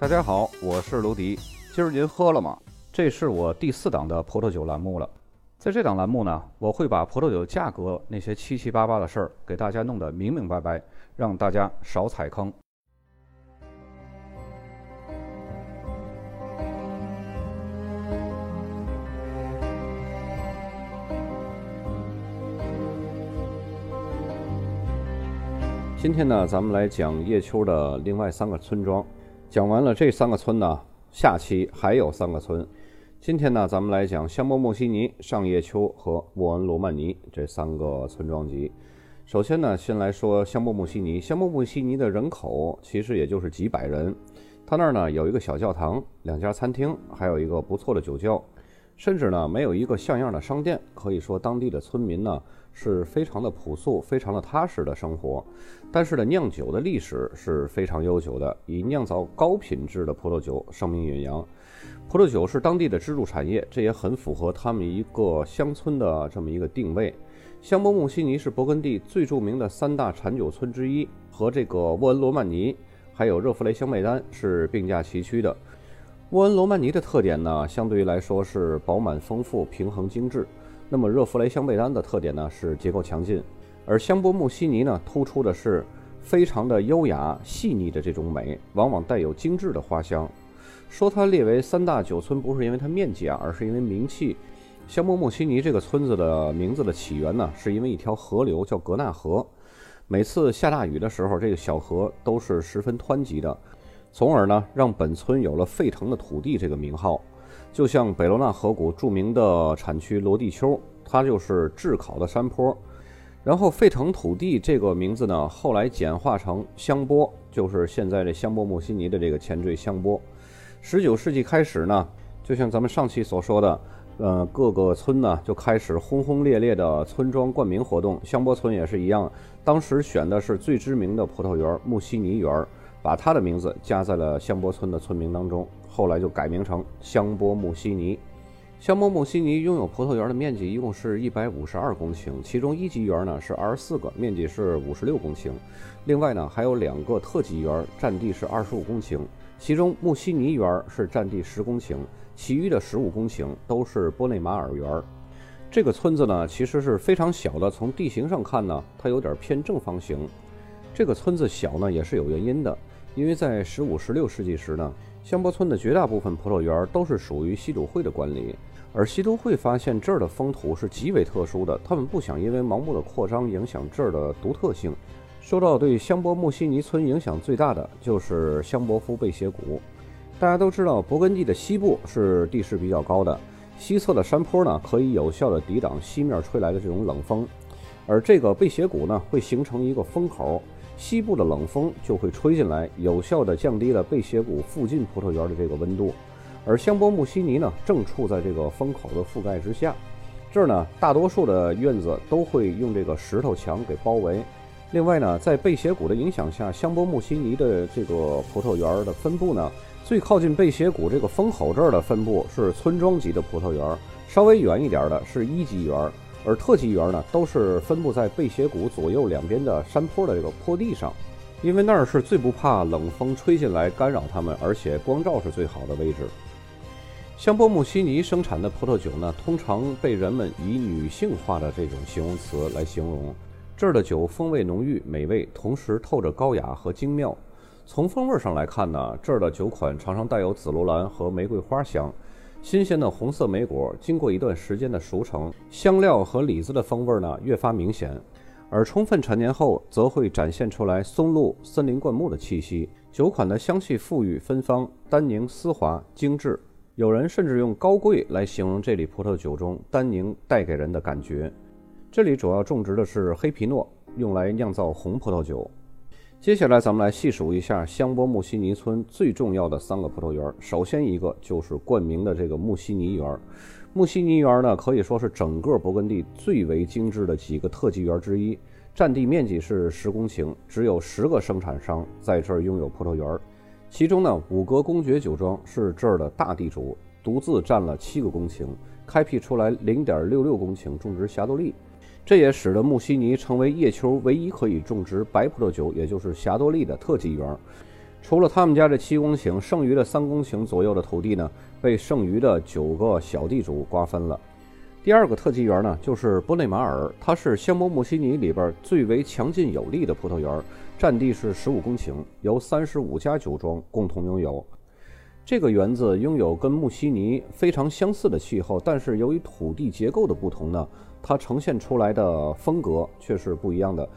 大家好，我是卢迪。今儿您喝了吗？这是我第四档的葡萄酒栏目了。在这档栏目呢，我会把葡萄酒价格那些七七八八的事儿给大家弄得明明白白，让大家少踩坑。今天呢，咱们来讲叶丘的另外三个村庄。讲完了这三个村呢，下期还有三个村。今天呢，咱们来讲香波莫西尼、上叶丘和沃恩罗曼尼这三个村庄集。首先呢，先来说香波莫西尼。香波莫西尼的人口其实也就是几百人，他那儿呢有一个小教堂、两家餐厅，还有一个不错的酒窖，甚至呢没有一个像样的商店。可以说，当地的村民呢。是非常的朴素、非常的踏实的生活，但是呢，酿酒的历史是非常悠久的，以酿造高品质的葡萄酒声名远扬。葡萄酒是当地的支柱产业，这也很符合他们一个乡村的这么一个定位。香波穆西尼是勃艮第最著名的三大产酒村之一，和这个沃恩罗曼尼还有热弗雷香贝丹是并驾齐驱的。沃恩罗曼尼的特点呢，相对于来说是饱满丰富、平衡精致。那么热弗雷香贝丹的特点呢是结构强劲，而香波穆西尼呢突出的是非常的优雅细腻的这种美，往往带有精致的花香。说它列为三大酒村不是因为它面积啊，而是因为名气。香波穆西尼这个村子的名字的起源呢，是因为一条河流叫格纳河，每次下大雨的时候，这个小河都是十分湍急的，从而呢让本村有了沸腾的土地这个名号。就像北罗纳河谷著名的产区罗地丘，它就是炙烤的山坡。然后沸腾土地这个名字呢，后来简化成香波，就是现在这香波穆西尼的这个前缀香波。十九世纪开始呢，就像咱们上期所说的，呃，各个村呢就开始轰轰烈烈的村庄冠名活动。香波村也是一样，当时选的是最知名的葡萄园穆西尼园，把它的名字加在了香波村的村名当中。后来就改名成香波穆西尼。香波穆西尼拥有葡萄园的面积一共是一百五十二公顷，其中一级园呢是二十四个，面积是五十六公顷。另外呢还有两个特级园，占地是二十五公顷。其中穆西尼园是占地十公顷，其余的十五公顷都是波内马尔园。这个村子呢其实是非常小的，从地形上看呢，它有点偏正方形。这个村子小呢也是有原因的，因为在十五、十六世纪时呢。香波村的绝大部分葡萄园都是属于西都会的管理，而西都会发现这儿的风土是极为特殊的，他们不想因为盲目的扩张影响这儿的独特性。受到对香波穆西尼村影响最大的就是香伯夫贝斜谷。大家都知道，勃艮第的西部是地势比较高的，西侧的山坡呢可以有效的抵挡西面吹来的这种冷风，而这个贝斜谷呢会形成一个风口。西部的冷风就会吹进来，有效地降低了贝斜谷附近葡萄园的这个温度。而香波穆西尼呢，正处在这个风口的覆盖之下。这儿呢，大多数的院子都会用这个石头墙给包围。另外呢，在贝斜谷的影响下，香波穆西尼的这个葡萄园的分布呢，最靠近贝斜谷这个风口这儿的分布是村庄级的葡萄园，稍微远一点的是一级园。而特级园呢，都是分布在贝斜谷左右两边的山坡的这个坡地上，因为那儿是最不怕冷风吹进来干扰它们，而且光照是最好的位置。香波穆西尼生产的葡萄酒呢，通常被人们以女性化的这种形容词来形容。这儿的酒风味浓郁、美味，同时透着高雅和精妙。从风味上来看呢，这儿的酒款常常带有紫罗兰和玫瑰花香。新鲜的红色莓果经过一段时间的熟成，香料和李子的风味呢越发明显，而充分陈年后则会展现出来松露、森林灌木的气息。酒款的香气馥郁芬芳，单宁丝滑精致。有人甚至用高贵来形容这里葡萄酒中单宁带给人的感觉。这里主要种植的是黑皮诺，用来酿造红葡萄酒。接下来，咱们来细数一下香波木西尼村最重要的三个葡萄园。首先一个就是冠名的这个木西尼园。木西尼园呢，可以说是整个勃艮第最为精致的几个特级园之一，占地面积是十公顷，只有十个生产商在这儿拥有葡萄园。其中呢，五格公爵酒庄是这儿的大地主，独自占了七个公顷，开辟出来零点六六公顷种植霞多丽。这也使得穆西尼成为叶丘唯一可以种植白葡萄酒，也就是霞多丽的特级园。除了他们家这七公顷，剩余的三公顷左右的土地呢，被剩余的九个小地主瓜分了。第二个特级园呢，就是波内马尔，它是香波穆西尼里边最为强劲有力的葡萄园，占地是十五公顷，由三十五家酒庄共同拥有。这个园子拥有跟穆西尼非常相似的气候，但是由于土地结构的不同呢，它呈现出来的风格却是不一样的。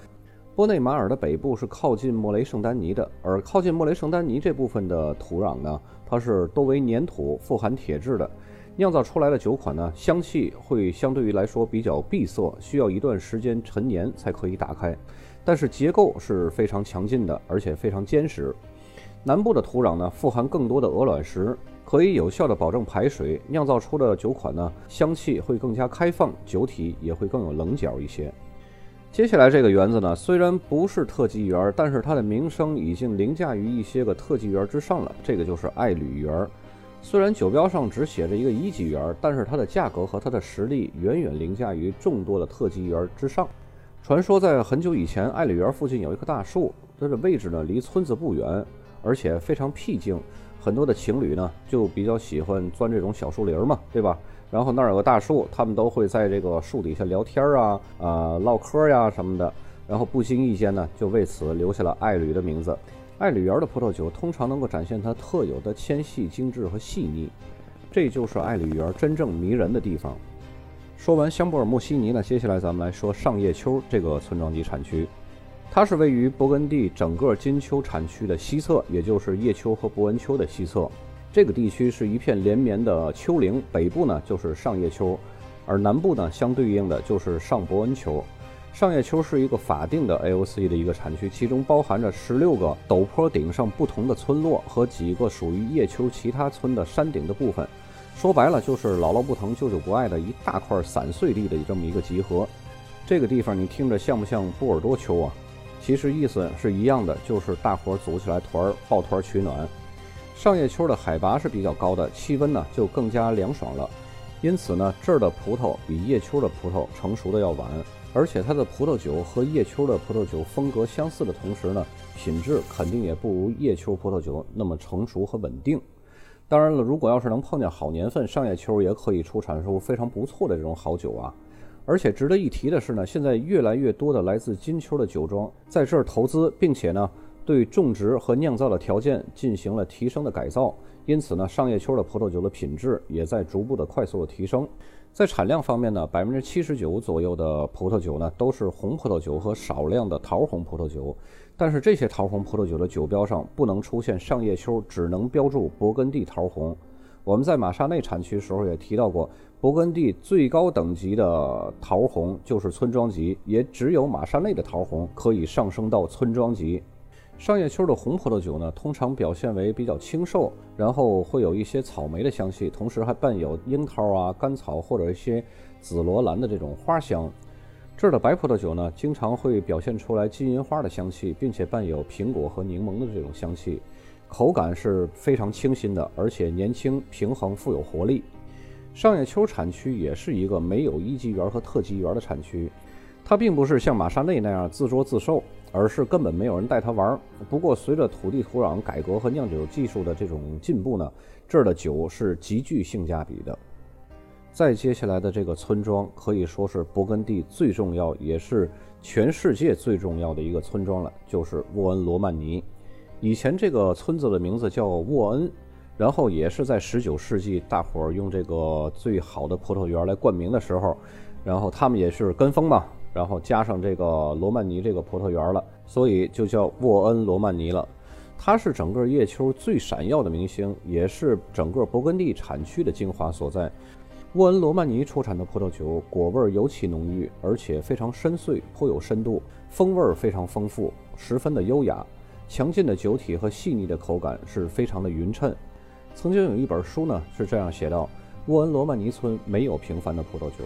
波内马尔的北部是靠近莫雷圣丹尼的，而靠近莫雷圣丹尼这部分的土壤呢，它是多为粘土，富含铁质的。酿造出来的酒款呢，香气会相对于来说比较闭塞，需要一段时间陈年才可以打开。但是结构是非常强劲的，而且非常坚实。南部的土壤呢，富含更多的鹅卵石，可以有效的保证排水。酿造出的酒款呢，香气会更加开放，酒体也会更有棱角一些。接下来这个园子呢，虽然不是特级园，但是它的名声已经凌驾于一些个特级园之上了。这个就是爱侣园。虽然酒标上只写着一个一级园，但是它的价格和它的实力远远凌驾于众多的特级园之上。传说在很久以前，爱侣园附近有一棵大树，它的位置呢离村子不远，而且非常僻静。很多的情侣呢就比较喜欢钻这种小树林嘛，对吧？然后那儿有个大树，他们都会在这个树底下聊天啊、啊唠嗑呀什么的，然后不经意间呢就为此留下了爱侣的名字。爱侣园的葡萄酒通常能够展现它特有的纤细、精致和细腻，这就是爱侣园真正迷人的地方。说完香波尔穆西尼呢，接下来咱们来说上叶丘这个村庄级产区，它是位于勃艮第整个金丘产区的西侧，也就是叶丘和伯恩丘的西侧。这个地区是一片连绵的丘陵，北部呢就是上叶丘，而南部呢相对应的就是上伯恩丘。上叶丘是一个法定的 AOC 的一个产区，其中包含着十六个陡坡顶上不同的村落和几个属于叶丘其他村的山顶的部分。说白了，就是姥姥不疼舅舅不爱的一大块散碎地的这么一个集合。这个地方你听着像不像波尔多丘啊？其实意思是一样的，就是大伙儿组起来团儿抱团取暖。上叶丘的海拔是比较高的，气温呢就更加凉爽了，因此呢这儿的葡萄比叶丘的葡萄成熟的要晚。而且它的葡萄酒和叶丘的葡萄酒风格相似的同时呢，品质肯定也不如叶丘葡萄酒那么成熟和稳定。当然了，如果要是能碰见好年份，上叶丘也可以出产出非常不错的这种好酒啊。而且值得一提的是呢，现在越来越多的来自金秋的酒庄在这儿投资，并且呢对种植和酿造的条件进行了提升的改造，因此呢上叶秋的葡萄酒的品质也在逐步的快速的提升。在产量方面呢，百分之七十九左右的葡萄酒呢都是红葡萄酒和少量的桃红葡萄酒，但是这些桃红葡萄酒的酒标上不能出现上叶秋，只能标注勃艮第桃红。我们在马沙内产区时候也提到过，勃艮第最高等级的桃红就是村庄级，也只有马沙内的桃红可以上升到村庄级。上叶秋的红葡萄酒呢，通常表现为比较清瘦，然后会有一些草莓的香气，同时还伴有樱桃啊、甘草或者一些紫罗兰的这种花香。这儿的白葡萄酒呢，经常会表现出来金银花的香气，并且伴有苹果和柠檬的这种香气，口感是非常清新的，而且年轻、平衡、富有活力。上叶丘产区也是一个没有一级园和特级园的产区，它并不是像马沙内那样自作自受。而是根本没有人带他玩。不过，随着土地土壤改革和酿酒技术的这种进步呢，这儿的酒是极具性价比的。再接下来的这个村庄可以说是勃艮第最重要，也是全世界最重要的一个村庄了，就是沃恩罗曼尼。以前这个村子的名字叫沃恩，然后也是在19世纪大伙儿用这个最好的葡萄园来冠名的时候，然后他们也是跟风嘛。然后加上这个罗曼尼这个葡萄园了，所以就叫沃恩罗曼尼了。它是整个叶丘最闪耀的明星，也是整个勃艮第产区的精华所在。沃恩罗曼尼出产的葡萄酒果味尤其浓郁，而且非常深邃，颇有深度，风味非常丰富，十分的优雅。强劲的酒体和细腻的口感是非常的匀称。曾经有一本书呢是这样写道：沃恩罗曼尼村没有平凡的葡萄酒。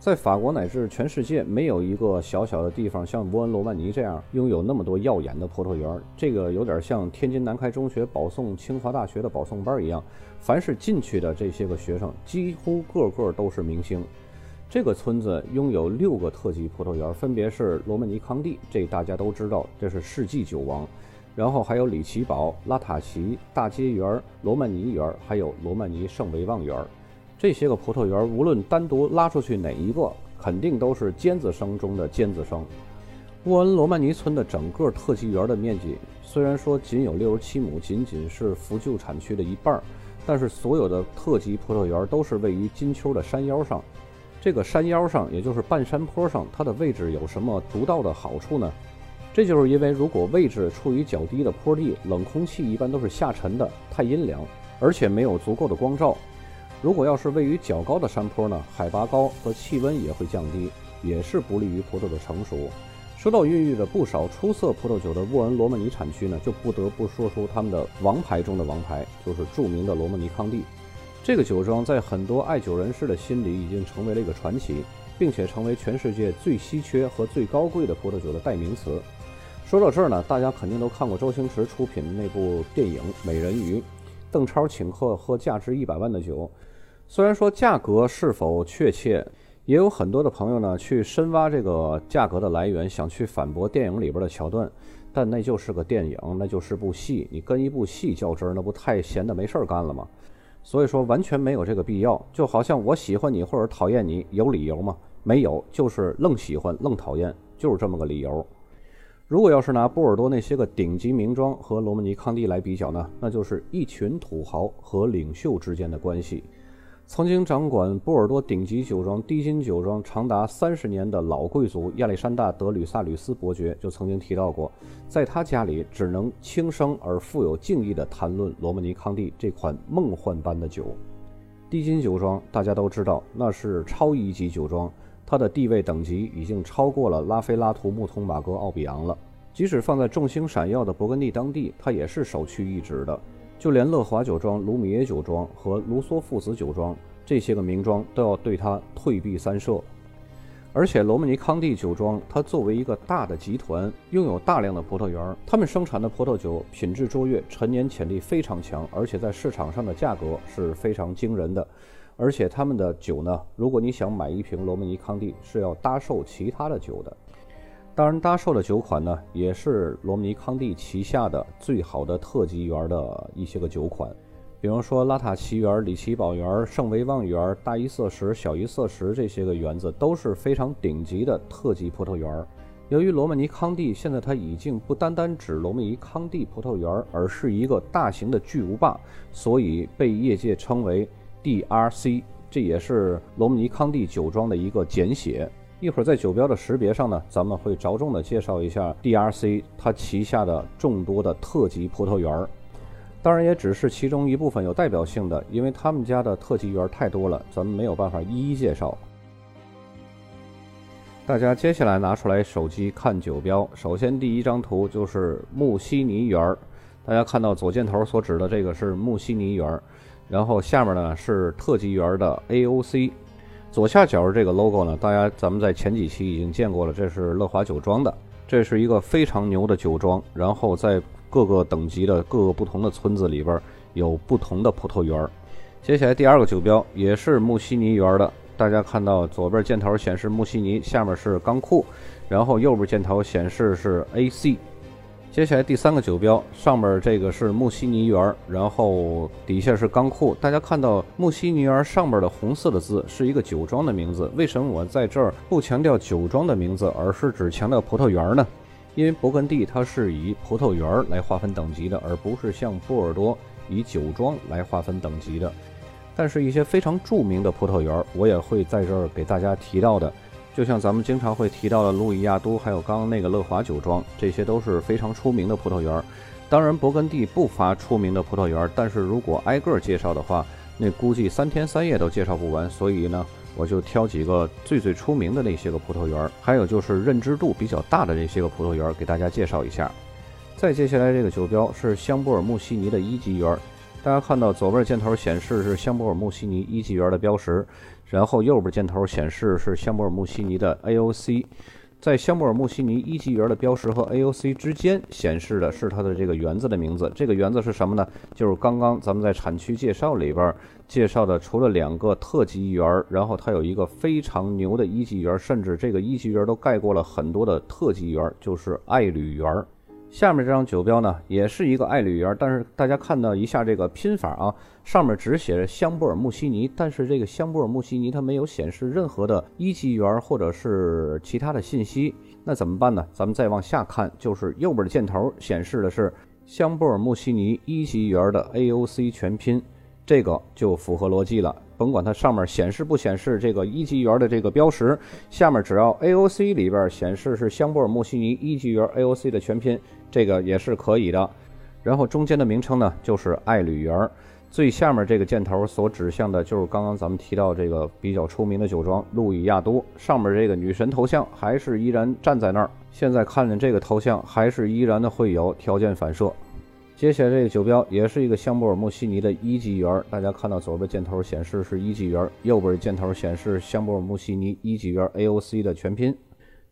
在法国乃至全世界，没有一个小小的地方像沃恩罗曼尼这样拥有那么多耀眼的葡萄园。这个有点像天津南开中学保送清华大学的保送班一样，凡是进去的这些个学生，几乎个个都是明星。这个村子拥有六个特级葡萄园，分别是罗曼尼康帝，这大家都知道，这是世纪酒王；然后还有里奇堡、拉塔奇、大街园、罗曼尼园，还有罗曼尼圣维旺园。这些个葡萄园，无论单独拉出去哪一个，肯定都是尖子生中的尖子生。沃恩罗曼尼村的整个特级园的面积，虽然说仅有六十七亩，仅仅是福旧产区的一半，但是所有的特级葡萄园都是位于金丘的山腰上。这个山腰上，也就是半山坡上，它的位置有什么独到的好处呢？这就是因为，如果位置处于较低的坡地，冷空气一般都是下沉的，太阴凉，而且没有足够的光照。如果要是位于较高的山坡呢，海拔高和气温也会降低，也是不利于葡萄的成熟。说到孕育着不少出色葡萄酒的沃恩罗曼尼产区呢，就不得不说出他们的王牌中的王牌，就是著名的罗曼尼康帝。这个酒庄在很多爱酒人士的心里已经成为了一个传奇，并且成为全世界最稀缺和最高贵的葡萄酒的代名词。说到这儿呢，大家肯定都看过周星驰出品的那部电影《美人鱼》，邓超请客喝价值一百万的酒。虽然说价格是否确切？也有很多的朋友呢，去深挖这个价格的来源，想去反驳电影里边的桥段，但那就是个电影，那就是部戏，你跟一部戏较真儿，那不太闲的没事儿干了吗？所以说完全没有这个必要。就好像我喜欢你或者讨厌你，有理由吗？没有，就是愣喜欢愣讨厌，就是这么个理由。如果要是拿波尔多那些个顶级名庄和罗曼尼康帝来比较呢，那就是一群土豪和领袖之间的关系。曾经掌管波尔多顶级酒庄、低金酒庄长达三十年的老贵族亚历山大·德吕萨吕斯伯爵就曾经提到过，在他家里只能轻声而富有敬意地谈论罗曼尼康帝这款梦幻般的酒。低金酒庄大家都知道，那是超一级酒庄，它的地位等级已经超过了拉菲拉图、穆通、马格、奥比昂了。即使放在众星闪耀的勃艮第当地，它也是首屈一指的。就连乐华酒庄、卢米耶酒庄和卢梭父子酒庄这些个名庄都要对它退避三舍。而且罗曼尼康帝酒庄，它作为一个大的集团，拥有大量的葡萄园，他们生产的葡萄酒品质卓越，陈年潜力非常强，而且在市场上的价格是非常惊人的。而且他们的酒呢，如果你想买一瓶罗曼尼康帝，是要搭售其他的酒的。当然，搭售的酒款呢，也是罗曼尼康帝旗下的最好的特级园的一些个酒款，比方说拉塔奇园、里奇堡园、圣维旺园、大一色石、小一色石这些个园子都是非常顶级的特级葡萄园。由于罗曼尼康帝现在它已经不单单指罗曼尼康帝葡萄园，而是一个大型的巨无霸，所以被业界称为 DRC，这也是罗姆尼康帝酒庄的一个简写。一会儿在酒标的识别上呢，咱们会着重的介绍一下 DRC 它旗下的众多的特级葡萄园儿，当然也只是其中一部分有代表性的，因为他们家的特级园儿太多了，咱们没有办法一一介绍。大家接下来拿出来手机看酒标，首先第一张图就是穆西尼园儿，大家看到左箭头所指的这个是穆西尼园儿，然后下面呢是特级园的 AOC。左下角这个 logo 呢，大家咱们在前几期已经见过了，这是乐华酒庄的，这是一个非常牛的酒庄。然后在各个等级的各个不同的村子里边有不同的葡萄园。接下来第二个酒标也是穆西尼园的，大家看到左边箭头显示穆西尼，下面是钢库，然后右边箭头显示是 AC。接下来第三个酒标，上面这个是穆西尼园，然后底下是钢库。大家看到穆西尼园上面的红色的字是一个酒庄的名字。为什么我在这儿不强调酒庄的名字，而是只强调葡萄园呢？因为勃艮第它是以葡萄园来划分等级的，而不是像波尔多以酒庄来划分等级的。但是，一些非常著名的葡萄园，我也会在这儿给大家提到的。就像咱们经常会提到的路易亚都，还有刚刚那个乐华酒庄，这些都是非常出名的葡萄园。当然，勃艮第不乏出名的葡萄园，但是如果挨个介绍的话，那估计三天三夜都介绍不完。所以呢，我就挑几个最最出名的那些个葡萄园，还有就是认知度比较大的这些个葡萄园，给大家介绍一下。再接下来这个酒标是香波尔穆西尼的一级园，大家看到左边箭头显示是香波尔穆西尼一级园的标识。然后右边箭头显示是香波尔穆西尼的 AOC，在香波尔穆西尼一级园的标识和 AOC 之间显示的是它的这个园子的名字。这个园子是什么呢？就是刚刚咱们在产区介绍里边介绍的，除了两个特级园，然后它有一个非常牛的一级园，甚至这个一级园都盖过了很多的特级园，就是爱侣园。下面这张酒标呢，也是一个爱侣园，但是大家看到一下这个拼法啊，上面只写着香波尔穆西尼，但是这个香波尔穆西尼它没有显示任何的一级园或者是其他的信息，那怎么办呢？咱们再往下看，就是右边的箭头显示的是香波尔穆西尼一级园的 AOC 全拼，这个就符合逻辑了。甭管它上面显示不显示这个一级园的这个标识，下面只要 AOC 里边显示是香波尔穆西尼一级园 AOC 的全拼。这个也是可以的，然后中间的名称呢就是爱侣园，最下面这个箭头所指向的就是刚刚咱们提到这个比较出名的酒庄路易亚都，上面这个女神头像还是依然站在那儿。现在看见这个头像还是依然的会有条件反射。接下来这个酒标也是一个香波尔穆西尼的一级园，大家看到左边箭头显示是一级园，右边箭头显示香波尔穆西尼一级园 AOC 的全拼。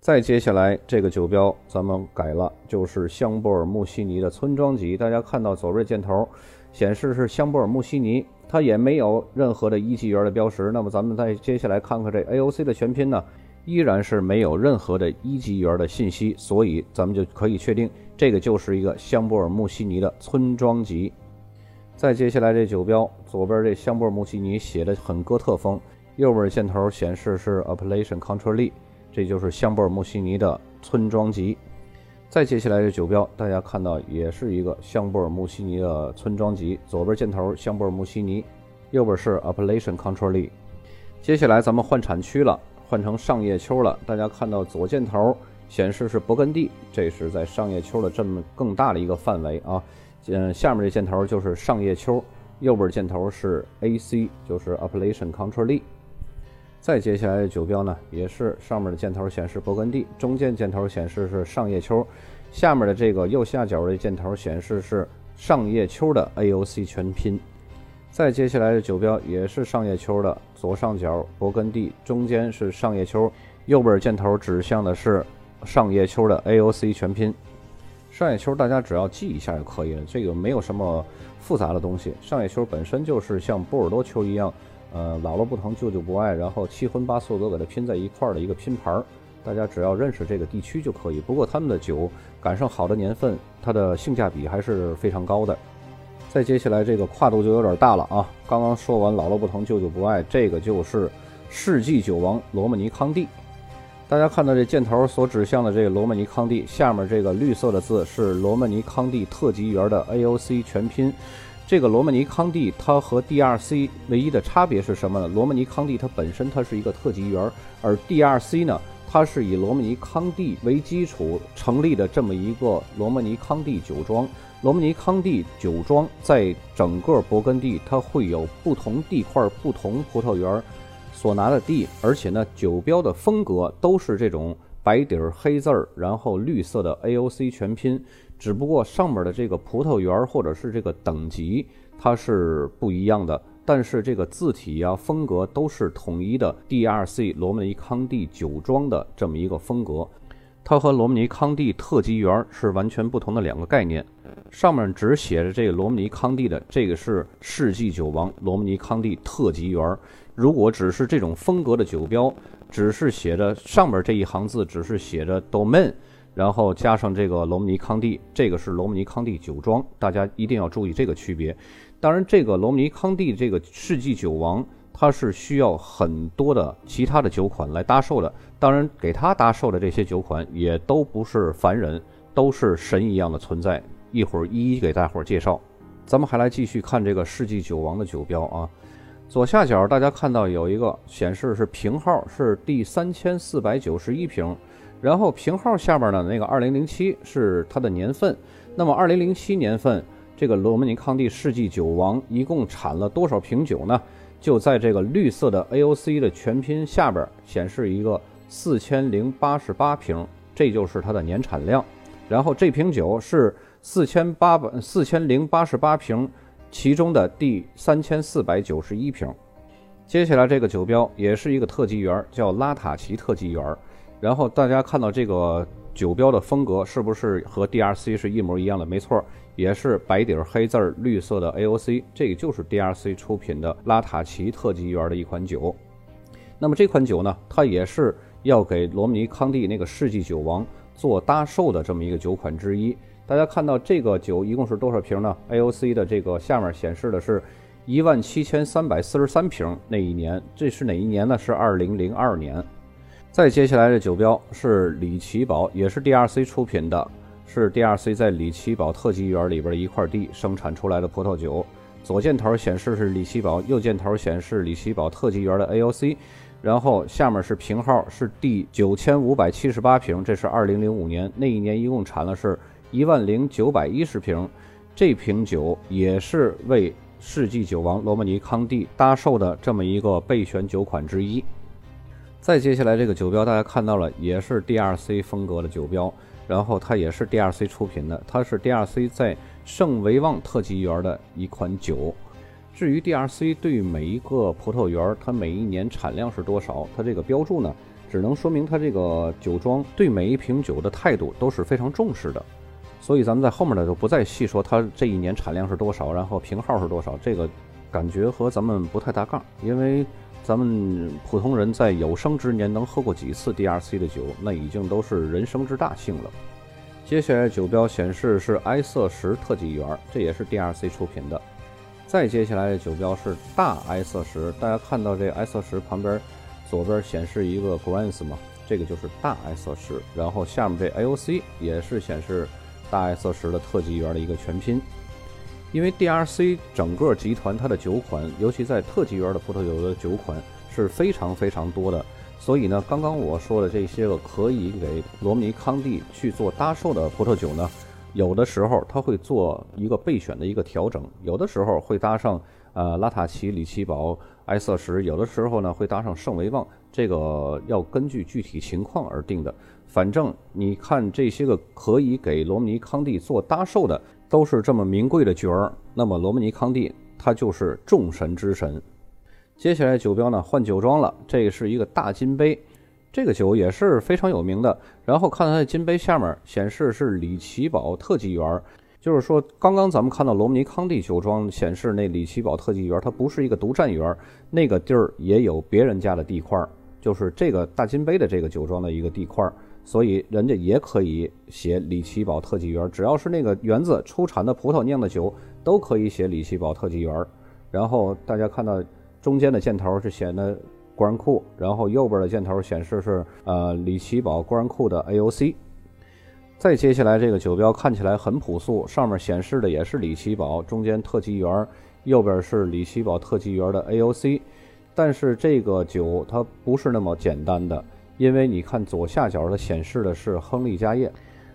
再接下来，这个酒标咱们改了，就是香波尔穆西尼的村庄级。大家看到左边箭头显示是香波尔穆西尼，它也没有任何的一级园的标识。那么咱们再接下来看看这 AOC 的全拼呢，依然是没有任何的一级园的信息，所以咱们就可以确定这个就是一个香波尔穆西尼的村庄级。再接下来这酒标左边这香波尔穆西尼写的很哥特风，右边箭头显示是 Appellation Control。这就是香波尔穆西尼的村庄级。再接下来这酒标，大家看到也是一个香波尔穆西尼的村庄级，左边箭头香波尔穆西尼，右边是 Appellation Control。接下来咱们换产区了，换成上叶丘了。大家看到左箭头显示是勃艮第，这是在上叶丘的这么更大的一个范围啊。嗯，下面这箭头就是上叶丘，右边箭头是 AC，就是 Appellation Control。再接下来的酒标呢，也是上面的箭头显示勃艮第，中间箭头显示是上叶丘，下面的这个右下角的箭头显示是上叶丘的 AOC 全拼。再接下来的酒标也是上叶丘的，左上角勃艮第，中间是上叶丘，右边箭头指向的是上叶丘的 AOC 全拼。上叶丘大家只要记一下就可以了，这个没有什么复杂的东西。上叶丘本身就是像波尔多丘一样。呃，姥姥不疼，舅舅不爱，然后七荤八素都给它拼在一块儿的一个拼盘儿，大家只要认识这个地区就可以。不过他们的酒赶上好的年份，它的性价比还是非常高的。再接下来这个跨度就有点大了啊！刚刚说完姥姥不疼，舅舅不爱，这个就是世纪酒王罗曼尼康帝。大家看到这箭头所指向的这个罗曼尼康帝，下面这个绿色的字是罗曼尼康帝特级园的 AOC 全拼。这个罗曼尼康帝它和 DRC 唯一的差别是什么呢？罗曼尼康帝它本身它是一个特级园，而 DRC 呢，它是以罗曼尼康帝为基础成立的这么一个罗曼尼康帝酒庄。罗曼尼康帝酒庄在整个勃艮第，它会有不同地块、不同葡萄园所拿的地，而且呢，酒标的风格都是这种白底儿黑字儿，然后绿色的 AOC 全拼。只不过上面的这个葡萄园或者是这个等级它是不一样的，但是这个字体呀风格都是统一的。D.R.C. 罗曼尼康帝酒庄的这么一个风格，它和罗曼尼康帝特级园是完全不同的两个概念。上面只写着这个罗曼尼康帝的，这个是世纪酒王罗曼尼康帝特级园。如果只是这种风格的酒标，只是写着上面这一行字，只是写着 Domain。然后加上这个罗曼尼康帝，这个是罗曼尼康帝酒庄，大家一定要注意这个区别。当然，这个罗曼尼康帝这个世纪酒王，它是需要很多的其他的酒款来搭售的。当然，给他搭售的这些酒款也都不是凡人，都是神一样的存在。一会儿一一给大伙儿介绍。咱们还来继续看这个世纪酒王的酒标啊。左下角大家看到有一个显示是瓶号，是第三千四百九十一瓶。然后瓶号下边呢，那个二零零七是它的年份。那么二零零七年份，这个罗曼尼康帝世纪酒王一共产了多少瓶酒呢？就在这个绿色的 AOC 的全拼下边显示一个四千零八十八瓶，这就是它的年产量。然后这瓶酒是四千八百四千零八十八瓶，其中的第三千四百九十一瓶。接下来这个酒标也是一个特级园，叫拉塔奇特级园。然后大家看到这个酒标的风格是不是和 DRC 是一模一样的？没错，也是白底黑字儿、绿色的 AOC，这个就是 DRC 出品的拉塔奇特级园的一款酒。那么这款酒呢，它也是要给罗曼尼康帝那个世纪酒王做搭售的这么一个酒款之一。大家看到这个酒一共是多少瓶呢？AOC 的这个下面显示的是一万七千三百四十三瓶。那一年，这是哪一年呢？是二零零二年。再接下来的酒标是李奇堡，也是 DRC 出品的，是 DRC 在李奇堡特级园里边的一块地生产出来的葡萄酒。左箭头显示是李奇堡，右箭头显示李奇堡特级园的 AOC。然后下面是瓶号，是第九千五百七十八瓶，这是二零零五年那一年一共产了是一万零九百一十瓶，这瓶酒也是为世纪酒王罗曼尼康帝搭售的这么一个备选酒款之一。再接下来这个酒标大家看到了，也是 DRC 风格的酒标，然后它也是 DRC 出品的，它是 DRC 在圣维旺特级园的一款酒。至于 DRC 对每一个葡萄园，它每一年产量是多少，它这个标注呢，只能说明它这个酒庄对每一瓶酒的态度都是非常重视的。所以咱们在后面呢就不再细说它这一年产量是多少，然后瓶号是多少，这个感觉和咱们不太搭杠。因为咱们普通人在有生之年能喝过几次 DRC 的酒，那已经都是人生之大幸了。接下来酒标显示是埃瑟什特级园，这也是 DRC 出品的。再接下来的酒标是大埃瑟石，大家看到这埃瑟石旁边左边显示一个 Grants 吗？这个就是大埃瑟石。然后下面这 AOC 也是显示大埃瑟石的特级园的一个全拼。因为 DRC 整个集团它的酒款，尤其在特级园的葡萄酒的酒款是非常非常多的，所以呢，刚刚我说的这些个可以给罗姆尼康帝去做搭售的葡萄酒呢。有的时候他会做一个备选的一个调整，有的时候会搭上呃拉塔奇、里奇堡、埃瑟什，有的时候呢会搭上圣维旺，这个要根据具体情况而定的。反正你看这些个可以给罗姆尼康帝做搭售的，都是这么名贵的角儿，那么罗姆尼康帝他就是众神之神。接下来酒标呢换酒庄了，这是一个大金杯。这个酒也是非常有名的，然后看它的金杯下面显示是李奇堡特级园，就是说刚刚咱们看到罗姆尼康帝酒庄显示那李奇堡特级园，它不是一个独占园，那个地儿也有别人家的地块儿，就是这个大金杯的这个酒庄的一个地块儿，所以人家也可以写李奇堡特级园，只要是那个园子出产的葡萄酿的酒都可以写李奇堡特级园。然后大家看到中间的箭头是写的。官库，然后右边的箭头显示是呃李奇堡官库的 AOC。再接下来这个酒标看起来很朴素，上面显示的也是李奇堡，中间特级园，右边是李奇堡特级园的 AOC。但是这个酒它不是那么简单的，因为你看左下角它显示的是亨利嘉业。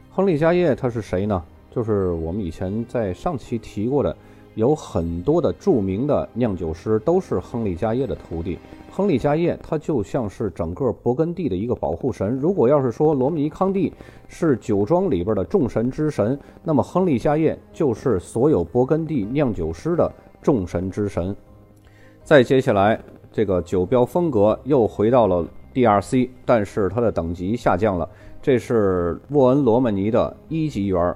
亨利嘉业他是谁呢？就是我们以前在上期提过的。有很多的著名的酿酒师都是亨利嘉业的徒弟。亨利嘉业他就像是整个勃艮第的一个保护神。如果要是说罗密尼康帝是酒庄里边的众神之神，那么亨利嘉业就是所有勃艮第酿酒师的众神之神。再接下来，这个酒标风格又回到了 DRC，但是它的等级下降了。这是沃恩罗曼尼的一级园。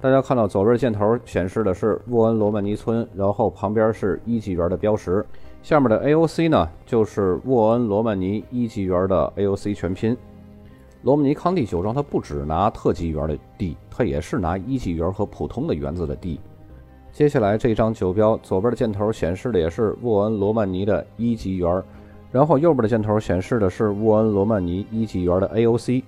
大家看到左边箭头显示的是沃恩罗曼尼村，然后旁边是一级园的标识，下面的 AOC 呢就是沃恩罗曼尼一级园的 AOC 全拼。罗曼尼康帝酒庄它不只拿特级园的地，它也是拿一级园和普通的园子的地。接下来这张酒标左边的箭头显示的也是沃恩罗曼尼的一级园，然后右边的箭头显示的是沃恩罗曼尼一级园的 AOC。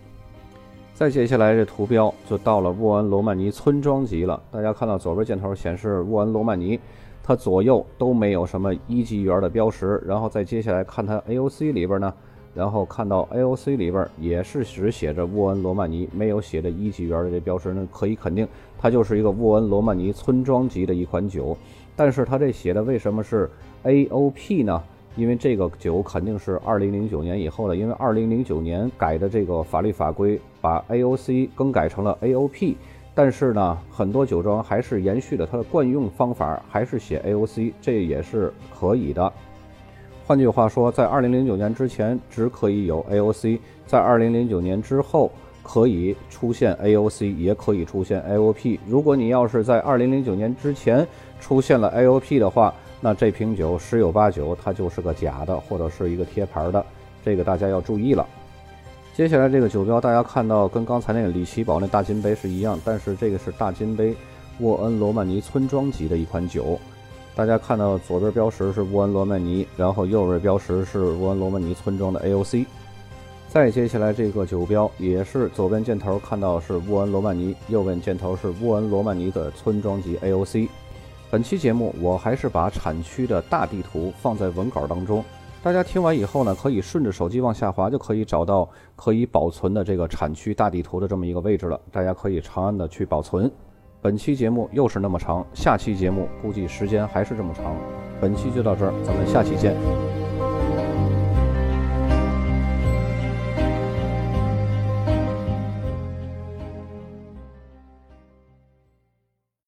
再接下来，这图标就到了沃恩罗曼尼村庄级了。大家看到左边箭头显示沃恩罗曼尼，它左右都没有什么一级园的标识。然后再接下来看它 AOC 里边呢，然后看到 AOC 里边也是只写着沃恩罗曼尼，没有写着一级园的这标识。那可以肯定，它就是一个沃恩罗曼尼村庄级的一款酒。但是它这写的为什么是 AOP 呢？因为这个酒肯定是二零零九年以后的，因为二零零九年改的这个法律法规，把 AOC 更改成了 AOP，但是呢，很多酒庄还是延续了它的惯用方法，还是写 AOC，这也是可以的。换句话说，在二零零九年之前只可以有 AOC，在二零零九年之后可以出现 AOC，也可以出现 AOP。如果你要是在二零零九年之前出现了 AOP 的话，那这瓶酒十有八九它就是个假的，或者是一个贴牌的，这个大家要注意了。接下来这个酒标，大家看到跟刚才那个里奇堡那大金杯是一样，但是这个是大金杯沃恩罗曼尼村庄级的一款酒。大家看到左边标识是沃恩罗曼尼，然后右边标识是沃恩罗曼尼村庄的 AOC。再接下来这个酒标也是左边箭头看到是沃恩罗曼尼，右边箭头是沃恩罗曼尼的村庄级 AOC。本期节目我还是把产区的大地图放在文稿当中，大家听完以后呢，可以顺着手机往下滑，就可以找到可以保存的这个产区大地图的这么一个位置了。大家可以长按的去保存。本期节目又是那么长，下期节目估计时间还是这么长。本期就到这儿，咱们下期见。